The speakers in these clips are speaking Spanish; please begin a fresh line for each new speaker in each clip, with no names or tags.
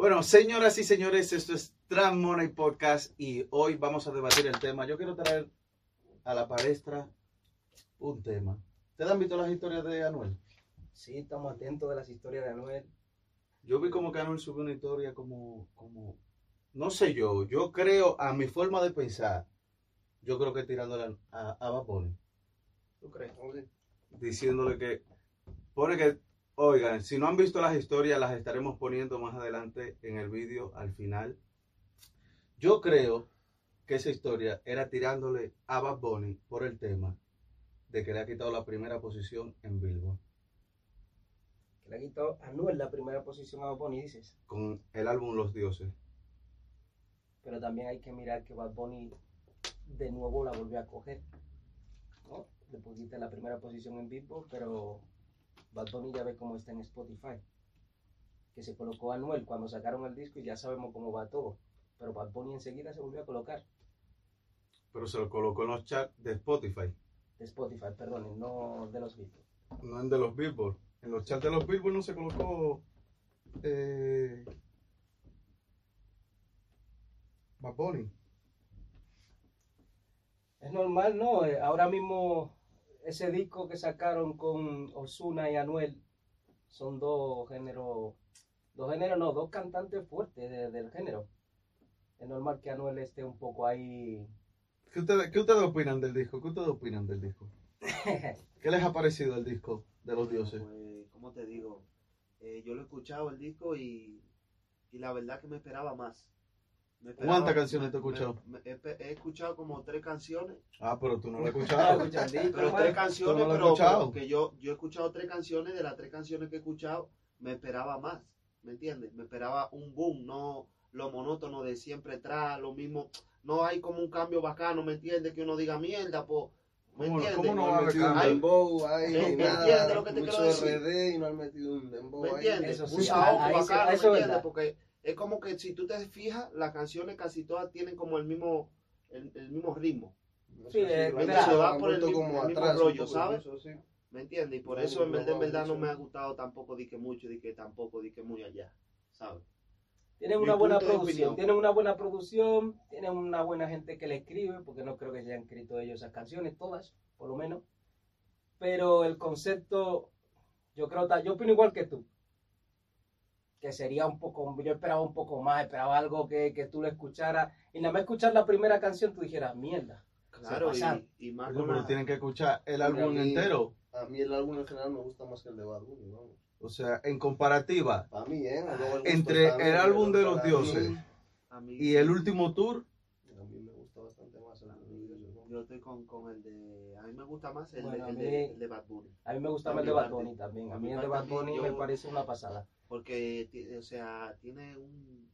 Bueno, señoras y señores, esto es Trans Money Podcast y hoy vamos a debatir el tema. Yo quiero traer a la palestra un tema. ¿Ustedes han visto las historias de Anuel?
Sí, estamos atentos de las historias de Anuel.
Yo vi como que Anuel subió una historia como, como, no sé yo, yo creo, a mi forma de pensar, yo creo que tirándole a, a Bad Bunny,
¿Tú crees?
diciéndole que, pone que, oigan, si no han visto las historias, las estaremos poniendo más adelante en el vídeo al final. Yo creo que esa historia era tirándole a Bad Bunny por el tema de que le ha quitado la primera posición en Billboard
Que le ha quitado a Anuel la primera posición a Bad Bunny, dices.
con el álbum Los Dioses.
Pero también hay que mirar que Bad Bunny de nuevo la volvió a coger. ¿no? Le pusiste la primera posición en Billboard, pero Bad Bunny ya ve cómo está en Spotify. Que se colocó Anuel cuando sacaron el disco y ya sabemos cómo va todo. Pero Bad Bunny enseguida se volvió a colocar.
Pero se lo colocó en los charts de Spotify,
De Spotify, perdón, no de los Beatles.
no en de los Billboard. En los charts de los Billboard no se colocó eh, Bad Bunny.
Es normal, ¿no? Eh, Ahora mismo ese disco que sacaron con Osuna y Anuel son dos géneros, dos géneros, no, dos cantantes fuertes de- del género. Es normal que Anuel esté un poco ahí.
¿Qué ustedes, ¿Qué ustedes opinan del disco? ¿Qué ustedes opinan del disco? ¿Qué les ha parecido el disco de los dioses?
Pues, ¿cómo te digo? Eh, yo lo he escuchado el disco y, y la verdad que me esperaba más. Me esperaba-
¿Cuántas canciones te
me-
escuchado?
me- he, he escuchado como tres canciones,
Ah, pero tú no lo has escuchado.
pero tres canciones,
no lo he
pero, pero que yo, yo he escuchado tres canciones, de las tres canciones que he escuchado, me esperaba más, ¿me entiendes? Me esperaba un boom, no lo monótono de siempre atrás, lo mismo, no hay como un cambio bacano, ¿me entiendes? Que uno diga mierda, pues, ¿me
¿Cómo no-
entiendes?
cómo no
No han metido un dembow ahí,
¿Me- me entiendes lo que te
mucho
quiero decir?
RD y no han metido un dembow
¿Me entiendes?
Eso sí,
un
ahí
bacano, ¿me entiendes? Porque es como que si tú te fijas, las canciones casi todas tienen como el mismo, el, el mismo ritmo,
No
Sí,
sé
se va por el mismo-
como
el
atrás,
rollo, ¿sabes?
sí.
¿me entiendes? Y por
No,
eso en verdad, en verdad no me ha gustado tampoco di que mucho, di que tampoco, di que muy allá, ¿sabes?
Tienen
Mi
una buena producción, tienen una buena producción, tienen una buena gente que le escribe, porque no creo que se hayan escrito ellos esas canciones, todas, por lo menos. Pero el concepto, yo creo, yo opino igual que tú. Que sería un poco, yo esperaba un poco más, esperaba algo que, que tú lo escucharas. Y nada más escuchar la primera canción, tú dijeras, mierda.
Claro, y, y más
pero tienen que escuchar el álbum
a mí-
entero.
A mí el álbum en general me gusta más que el de Bad Bunny, vamos.
O sea, en comparativa
Para mí, ¿eh? Luego el gusto
entre el álbum de los dioses
mí-
a mí,
y el último tour,
A mí me gusta bastante más el álbum
yo estoy con, con el de, a mí me gusta más el,
Bueno,
de,
a
el,
mí-
de, el de Bad Bunny,
A mí me gusta más el de Bad. Bunny también. A mí
mi
el de Bad Bunny
yo-
me parece una pasada.
Porque, o sea, tiene un...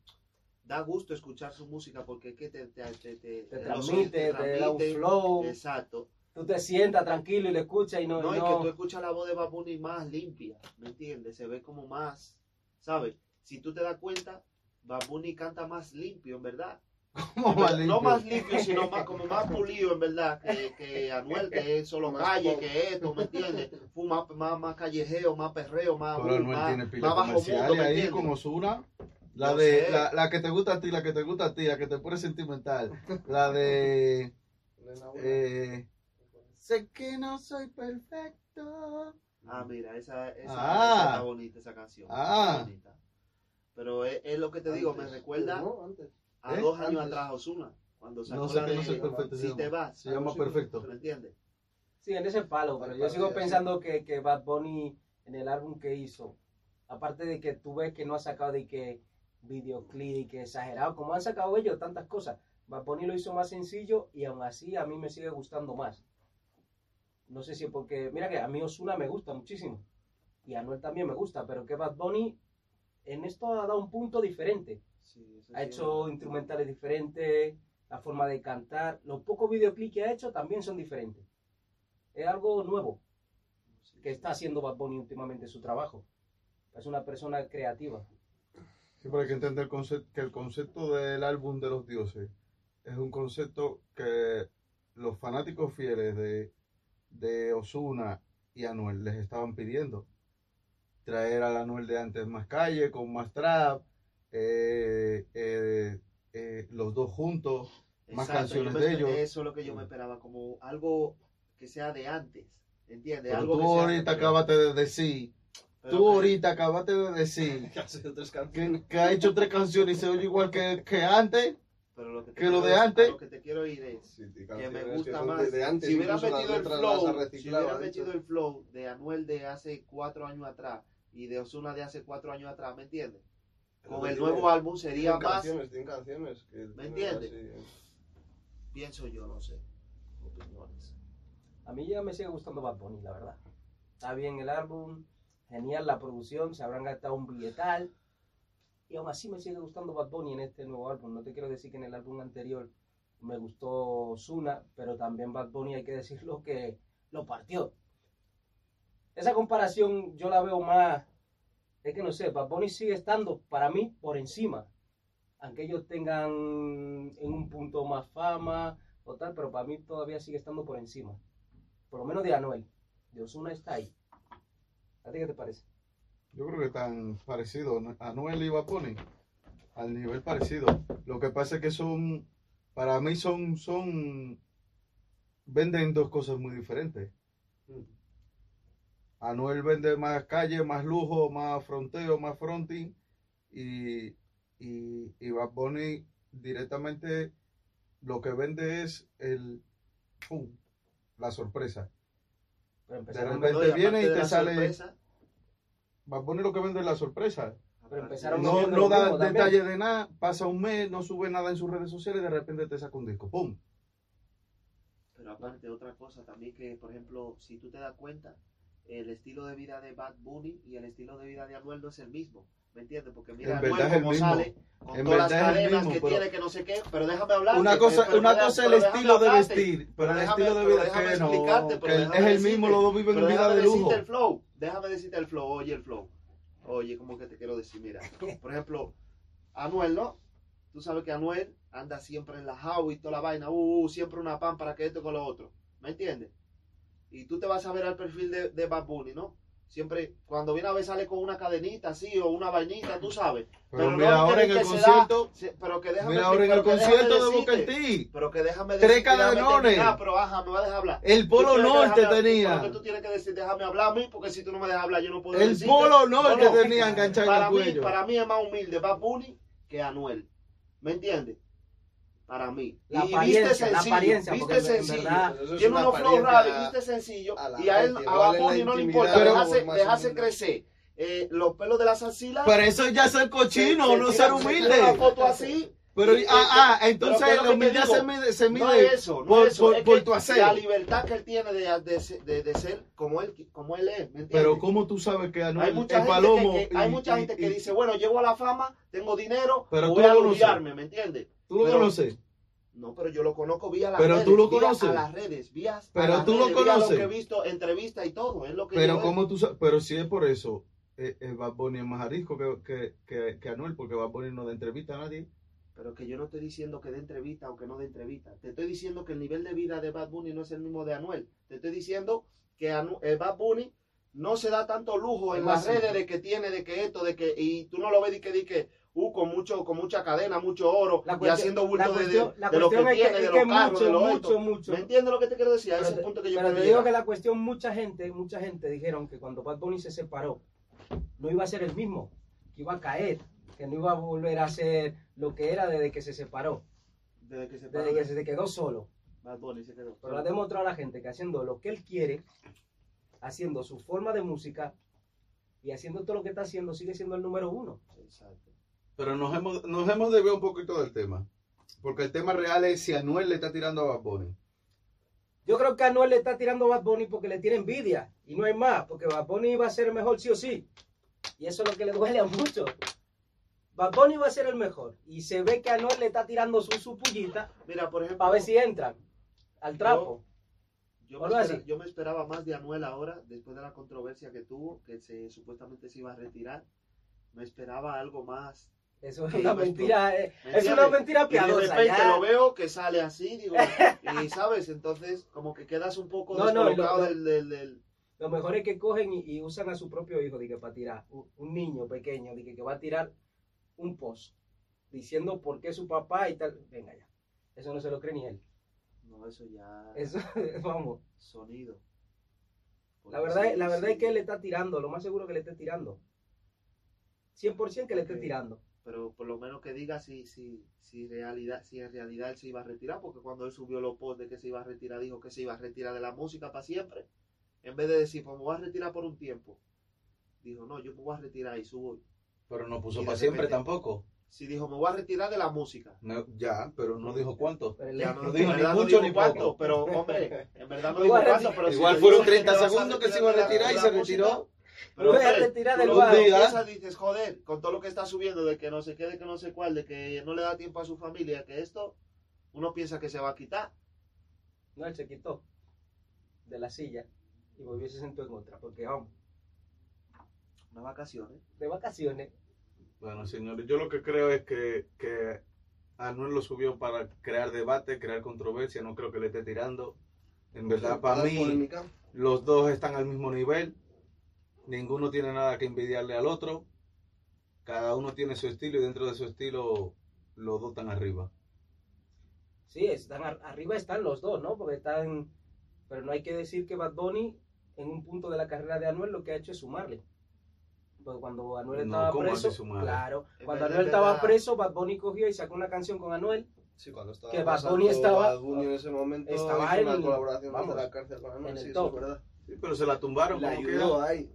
Da gusto escuchar su música porque es que te, te, te, te,
Te transmite, te da un flow.
Exacto.
Tú te sientas tranquilo y lo escuchas y no...
No,
y no-
que tú escuchas la voz de Bad Bunny más limpia, ¿me entiendes? Se ve como más, ¿sabes? Si tú te das cuenta, Bad Bunny canta más limpio, en verdad. No más limpio, sino más, como más pulido, en verdad, que, que Anuel, que es solo calle, que esto, ¿me entiendes? Fue más, más, más callejeo, más perreo, más,
Pero Anuel
más,
tiene pila
más bajo mundo,
comerciales
¿me
ahí con Osuna. La de la, la que te gusta a ti, la que te gusta a ti, la que te pone sentimental. La de eh, Sé que no soy perfecto.
Ah, mira, esa, esa,
Ah.
esa está bonita, esa canción.
Ah.
bonita. Pero es, es lo que te digo, me recuerda
¿no? Antes.
A
¿Eh?
dos años
Antes.
atrás Osuna, cuando sacó
No sé
la
que no
de
soy perfecto.
Si
se
te vas,
Se llama perfecto.
¿me entiendes?
Sí, en ese palo, pero yo sigo pensando que, que Bad Bunny en el álbum que hizo, aparte de que tú ves que no ha sacado de que videoclip, que exagerado, como han sacado ellos tantas cosas, Bad Bunny lo hizo más sencillo y aún así a mí me sigue gustando más. No sé si es porque, mira que a mí Osuna me gusta muchísimo y a Anuel también me gusta, pero que Bad Bunny en esto ha dado un punto diferente.
Sí,
Ha
sí,
hecho
es-
instrumentales diferentes, la forma de cantar, los pocos videoclips que ha hecho también son diferentes. Es algo nuevo
sí,
que está haciendo Bad Bunny últimamente su trabajo. Es una persona creativa.
Sí, pero hay que entender el concepto, que el concepto del álbum de los dioses es un concepto que los fanáticos fieles de, de Osuna y Anuel les estaban pidiendo. Traer al Anuel de antes más calle, con más trap, eh, eh, eh, los dos juntos, más
Exacto,
canciones
me
de ellos.
Eso es lo que yo me esperaba, como algo que sea de antes. ¿Entiendes?
Pero
algo
tú
que
ahorita acabaste de decir,
Pero
tú
que-
ahorita acabaste de decir
Que ha
que, hecho tres canciones y se oye igual que, que antes.
pero lo que, te
que lo de antes-
Lo que te quiero ir es
Sí,
que me gusta más.
de antes,
si hubiera metido el flow, si hubiera metido el flow de Anuel de hace cuatro años atrás y de Osuna de hace cuatro años atrás, ¿me entiendes? Con el
tiene-
nuevo álbum sería
tiene
más,
canciones, tiene canciones que
¿Me entiendes?
así-
pienso yo, no sé, opiniones.
A mí ya me sigue gustando Bad Bunny, la verdad. Está bien el álbum, genial la producción, se habrán gastado un billetal. Y aún así me sigue gustando Bad Bunny en este nuevo álbum. No te quiero decir que en el álbum anterior me gustó Zuna, pero también Bad Bunny hay que decirlo que lo partió. Esa comparación yo la veo más, es que no sé, Bad Bunny sigue estando para mí por encima. Aunque ellos tengan en un punto más fama o tal, pero para mí todavía sigue estando por encima. Por lo menos de Anuel. De Ozuna está ahí. ¿A ti qué te parece?
Yo creo que están parecidos. Anuel y Bad Bunny, al nivel parecido. Lo que pasa es que son, para mí son, son, venden dos cosas muy diferentes. Anuel vende más calle, más lujo, más fronteo, más fronting. Y, y, y Bad Bunny directamente lo que vende es el, ¡pum! la sorpresa.
Pero
De repente- viene y te sale-
sorpresa,
Bad Bunny lo que vende es la sorpresa.
Pero
No, no da detalle de nada, pasa un mes, no sube nada en sus redes sociales y de repente te saca un disco. ¡Pum!
Pero aparte, otra cosa también que, por ejemplo, si tú te das cuenta, el estilo de vida de Bad Bunny y el estilo de vida de Anuel no es el mismo. ¿Me entiendes? Porque mira,
En
Anuel como sale, con
En
todas las cadenas
mismo,
que
pero-
tiene, que no sé qué, pero déjame hablar.
Una cosa, una cosa es el estilo de vestir, pero el
déjame-
estilo de
pero
vida
déjame
que no,
pero
que
déjame
es el
decirte,
mismo, los dos viven
Pero
en vida de lujo.
el flow. Déjame decirte el flow. Oye, el flow. Oye, ¿cómo que te quiero decir? Mira, por ejemplo, Anuel, ¿no? Tú sabes que Anuel anda siempre en la house y toda la vaina. Uh, uh, siempre una pan para que esto con lo otro. ¿Me entiendes? Y tú te vas a ver al perfil de, de Bad Bunny, ¿no? Siempre, cuando viene a ver, sale con una cadenita así o una vainita, tú sabes.
Pero
no
mira
es
ahora en el
da-
concierto,
se- pero que déjame
mira ahora en el
pero
concierto de Booker T.
Pero que déjame
Tres cadenones.
terminar, pero ajá, me va a dejar hablar.
El Polo Norte tenía.
Porque tú tienes que decir, déjame hablar a mí, porque si tú no me dejas hablar, yo no puedo
El
decirte.
Polo Norte
No, no,
tenía enganchado en
para
el
mí,
cuello.
para mí es más humilde Bad Bunny que Anuel. ¿Me entiendes? Para mí.
La
y
apariencia,
viste
la
sencillo,
apariencia,
viste sencillo.
verdad-
Tiene unos flow
apariencia
raros, viste sencillo.
a la
Y a él, a Bad
la
Bunny no le importa, dejarse
humilde.
crecer eh, los pelos de las axilas.
Pero eso ya es ser cochino,
se-
no ser
se tira
humilde.
una foto así.
Pero,
y-
ah, ah, entonces
¿qué es lo
la
que
humildad se mide, se
No
mide
es eso, no
por,
es eso.
por-
es
por
que
tu
La
hacer.
libertad que él tiene de, de, de, de ser como él, como él es, ¿me entiendes?
Pero ¿cómo tú sabes que
hay
Anuel
mucha,
es
gente
palomo?
que, que- hay
y-
mucha
y-
gente que
y-
dice, bueno, llego a la fama, tengo dinero,
Pero
voy a humillarme, ¿me entiendes?
¿Tú lo
pero-
conoces?
No, pero yo lo conozco vía las
Pero
redes.
tú lo conoces.
a las redes, vía a
Pero
las
tú lo
redes,
conoces.
lo que he visto, entrevistas y todo, es lo que
Pero
yo
¿cómo tú sabes? Pero si es por eso, eh, eh, Bad Bunny es más arisco que, que, que, que Anuel, porque Bad Bunny no da entrevista a nadie.
Pero que yo no estoy diciendo que dé entrevista o que no dé entrevista. Te estoy diciendo que el nivel de vida de Bad Bunny no es el mismo de Anuel. Te estoy diciendo que Anu- eh, Bad Bunny no se da tanto lujo en las redes de que tiene, de que esto, de que, y tú no lo ves y que di que, uh, con mucho, con mucha cadena, mucho oro, y haciendo bulto de,
cuestión-
de-
la
de lo que
cuestión es que-
tiene,
es
de
que
los carros,
mucho,
de lo
mucho, mucho.
¿Me entiendes lo que te quiero decir? A ese
Pero,
punto que yo
pero te digo que la cuestión, mucha gente, mucha gente dijeron que cuando Bad Bunny se separó, no iba a ser el mismo, que iba a caer, que no iba a volver a ser lo que era desde que se separó,
Desde que se paró
desde que
de-
se quedó solo.
Bad Bunny se quedó.
Pero le ha demostrado a la gente que haciendo lo que él quiere, haciendo su forma de música y haciendo todo lo que está haciendo, sigue siendo el número uno.
Exacto.
Pero nos hemos, nos hemos desviado un poquito del tema. Porque el tema real es si Anuel le está tirando a Bad Bunny.
Yo creo que Anuel le está tirando a Bad Bunny porque le tiene envidia. Y no hay más, porque Bad Bunny va a ser el mejor sí o sí. Y eso es lo que le duele a muchos. Bad Bunny va a ser el mejor. Y se ve que Anuel le está tirando su, su pullita
Mira, por ejemplo,
para ver si entran al trapo.
Yo me,
Algo
espera-
así.
yo me esperaba más de Anuel ahora, después de la controversia que tuvo, que se supuestamente se iba a retirar. Me esperaba algo más.
Eso es
Sí,
una mentira. eh,
¿me
Es una mentira
Y de
piadosa.
repente
ya.
lo veo que sale así, digo, y sabes, entonces como que quedas un poco
No, no,
descolocado
lo- lo-
del, del, del-
Lo mejor es que cogen y, y usan a su propio hijo dije, para tirar. Un, un niño pequeño dije, que va a tirar un post diciendo por qué su papá y tal. Venga ya. Eso no se lo cree ni él.
No, eso ya.
Eso, vamos.
Sonido.
La verdad, la verdad es que él le está tirando, lo más seguro que le esté tirando. 100% que le esté tirando.
Pero por lo menos que diga si, si, si, realidad, si en realidad él se iba a retirar, porque cuando él subió los posts de que se iba a retirar, dijo que se iba a retirar de la música para siempre. En vez de decir, pues me voy a retirar por un tiempo. Dijo, no, yo me voy a retirar y subo.
Pero no puso
Y
para siempre
repente-
tampoco.
Si dijo, me voy a retirar de la música.
No, ya, pero no dijo cuánto.
Ya no,
dijo ni
no
mucho ni
cuánto,
poco.
Pero, hombre, en verdad no dijo cuánto. Pero
Igual fueron
dice que
30
te vas a
segundos que se iba a retirar y se retiró.
Pero,
voy a retirar del
dices, joder, con todo lo que está subiendo, de que no sé qué, de que no sé cuál, de que no le da tiempo a su familia, que esto, uno piensa que se va a quitar.
No, él se quitó de la silla y volvió y se sentó en otra. Porque vamos,
Unas vacaciones.
de vacaciones.
Bueno, señores, yo lo que creo es que, que Anuel lo subió para crear debate, crear controversia. No creo que le esté tirando. En verdad, para
Dar
mí,
polémica.
los dos están al mismo nivel. Ninguno tiene nada que envidiarle al otro. Cada uno tiene su estilo y dentro de su estilo los dos están arriba.
Sí, están ar- arriba están los dos, ¿no? Porque están. Pero no hay que decir que Bad Bunny, en un punto de la carrera de Anuel, lo que ha hecho es sumarle. Porque cuando Anuel
No,
estaba
¿cómo
preso. Claro, cuando Anuel estaba preso, Bad Bunny cogió y sacó una canción con Anuel
Sí, cuando estaba
Que Bad Bunny estaba-
Bad Bunny en ese momento
estaba
hizo una
en-
colaboración
vamos,
la cárcel con Anuel,
en el
sí,
top.
eso es verdad.
Sí, pero se la tumbaron. Como
ayudó ahí.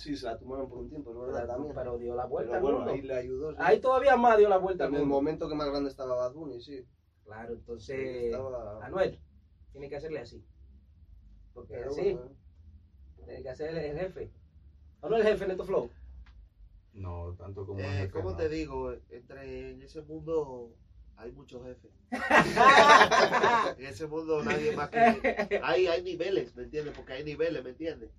Sí, se la tomaron por un tiempo, es verdad también.
pero dio la vuelta
Pero
al
bueno,
mundo.
ahí le ayudó. sí.
Ahí todavía más dio la vuelta al
en el
mundo.
momento que más grande estaba Bad Bunny, sí.
Claro, entonces.
Estaba-
Anuel, tiene que hacerle así. Porque
Pero
así,
bueno, eh.
tiene que hacer el, el jefe. ¿O no el jefe, Neto Flow?
No, tanto como el
Eh,
jefe,
¿Cómo
no.
te digo? Entre en ese mundo hay muchos jefes. en ese mundo nadie más que... Hay, hay niveles, ¿me entiendes? Porque hay niveles, ¿me entiendes?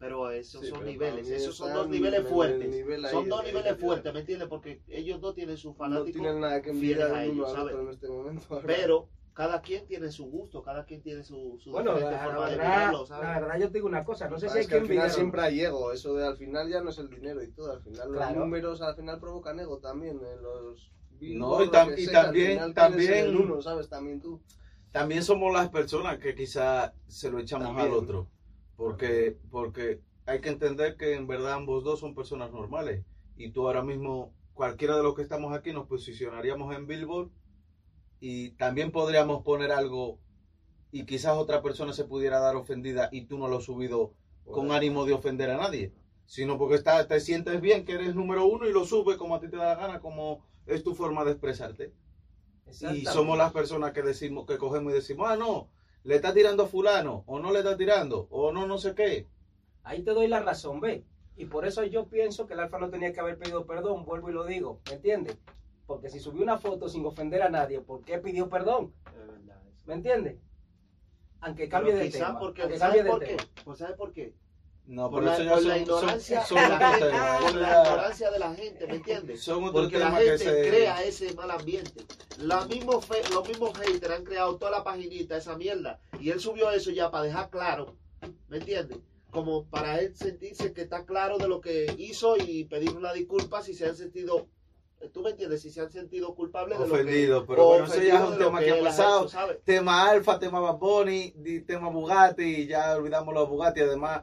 Pero esos
Sí,
son
pero
niveles, esos son dos niveles fuertes.
nivel ahí
son dos
de-
niveles
de-
fuertes, ¿me entiendes? Porque ellos dos tienen sus
No
fanáticos,
tienen nada que
fieles
envidiar
a ellos, ¿sabes?
en este momento.
pero cada quien tiene su gusto, cada quien tiene su, su
Bueno,
diferente
la, la
forma de
verdad,
mirarlo, ¿sabes?
la verdad yo te digo una cosa, no sé
Ah,
si hay
es
que
que al final
envidiar.
siempre hay ego, eso de al final ya no es el dinero y todo, al final
Claro.
los números al final provocan ego también en los
No, y tam- y
sea,
también- también-
el uno, ¿sabes? También tú.
También somos las personas que quizá se lo echamos
También.
al otro. Porque, porque hay que entender que en verdad ambos dos son personas normales. Y tú ahora mismo, cualquiera de los que estamos aquí, nos posicionaríamos en Billboard y también podríamos poner algo y quizás otra persona se pudiera dar ofendida y tú no lo has subido con ánimo de ofender a nadie, sino porque está, te sientes bien que eres número uno y lo subes como a ti te da la gana, como es tu forma de expresarte. Y somos las personas que decimos, que cogemos y decimos, ah, no, le está tirando a fulano, o no le está tirando, o no, no sé qué.
Ahí te doy la razón, ve. Y por eso yo pienso que el Alfa no tenía que haber pedido perdón, vuelvo y lo digo, ¿me entiendes? Porque si subió una foto sin ofender a nadie, ¿por qué pidió perdón? ¿Me entiendes? Aunque
Pero
cambie de tema.
porque,
aunque
¿sabes
cambie de
por qué?
tema.
Pues ¿sabes por qué?
No,
Por la, por
son,
la
son-
ignorancia,
son
de la gente, la ignorancia de la gente, ¿me entiendes?
Son
Porque la gente
que se...
crea ese mal ambiente. La mismo fe- los mismos haters han creado toda la paginita, esa mierda. Y él subió eso ya para dejar claro, ¿me entiendes? Como para él sentirse que está claro de lo que hizo y pedir una disculpa si se han sentido, ¿tú me entiendes? Si se han sentido culpables de lo que...
Ofendido, pero bueno, eso ya es un tema que ha pasado. Tema Alfa, tema Bad Bunny, tema Bugatti, y ya olvidamos los Bugatti. Además,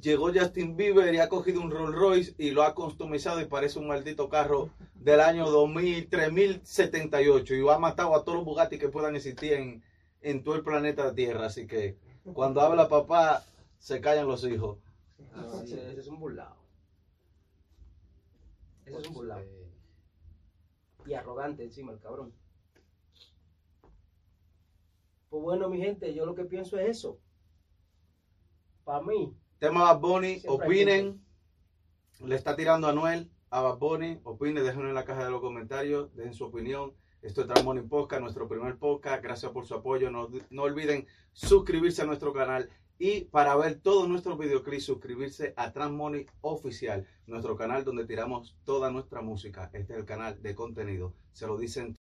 llegó Justin Bieber y ha cogido un Rolls Royce y lo ha customizado y parece un maldito carro del año 2000, 3078 y ha matado a todos los Bugatti que puedan existir en, en todo el planeta Tierra. Así que cuando habla papá, se callan los hijos.
Ese,
es.
ese es un burlado. Ese
Pues,
es un burlado.
eh,
Y arrogante encima, el cabrón. Pues bueno, mi gente, yo lo que pienso es eso. Para mí,
Tema Bad Bunny,
Siempre
opinen. Le está tirando a Anuel, a Bad Bunny. Opinen, déjenlo en la caja de los comentarios, dejen su opinión. Esto es Transmoney Podcast, nuestro primer podcast. Gracias por su apoyo. No, no olviden suscribirse a nuestro canal y para ver todos nuestros videoclips, suscribirse a Transmoney Oficial, nuestro canal donde tiramos toda nuestra música. Este es el canal de contenido. Se lo dicen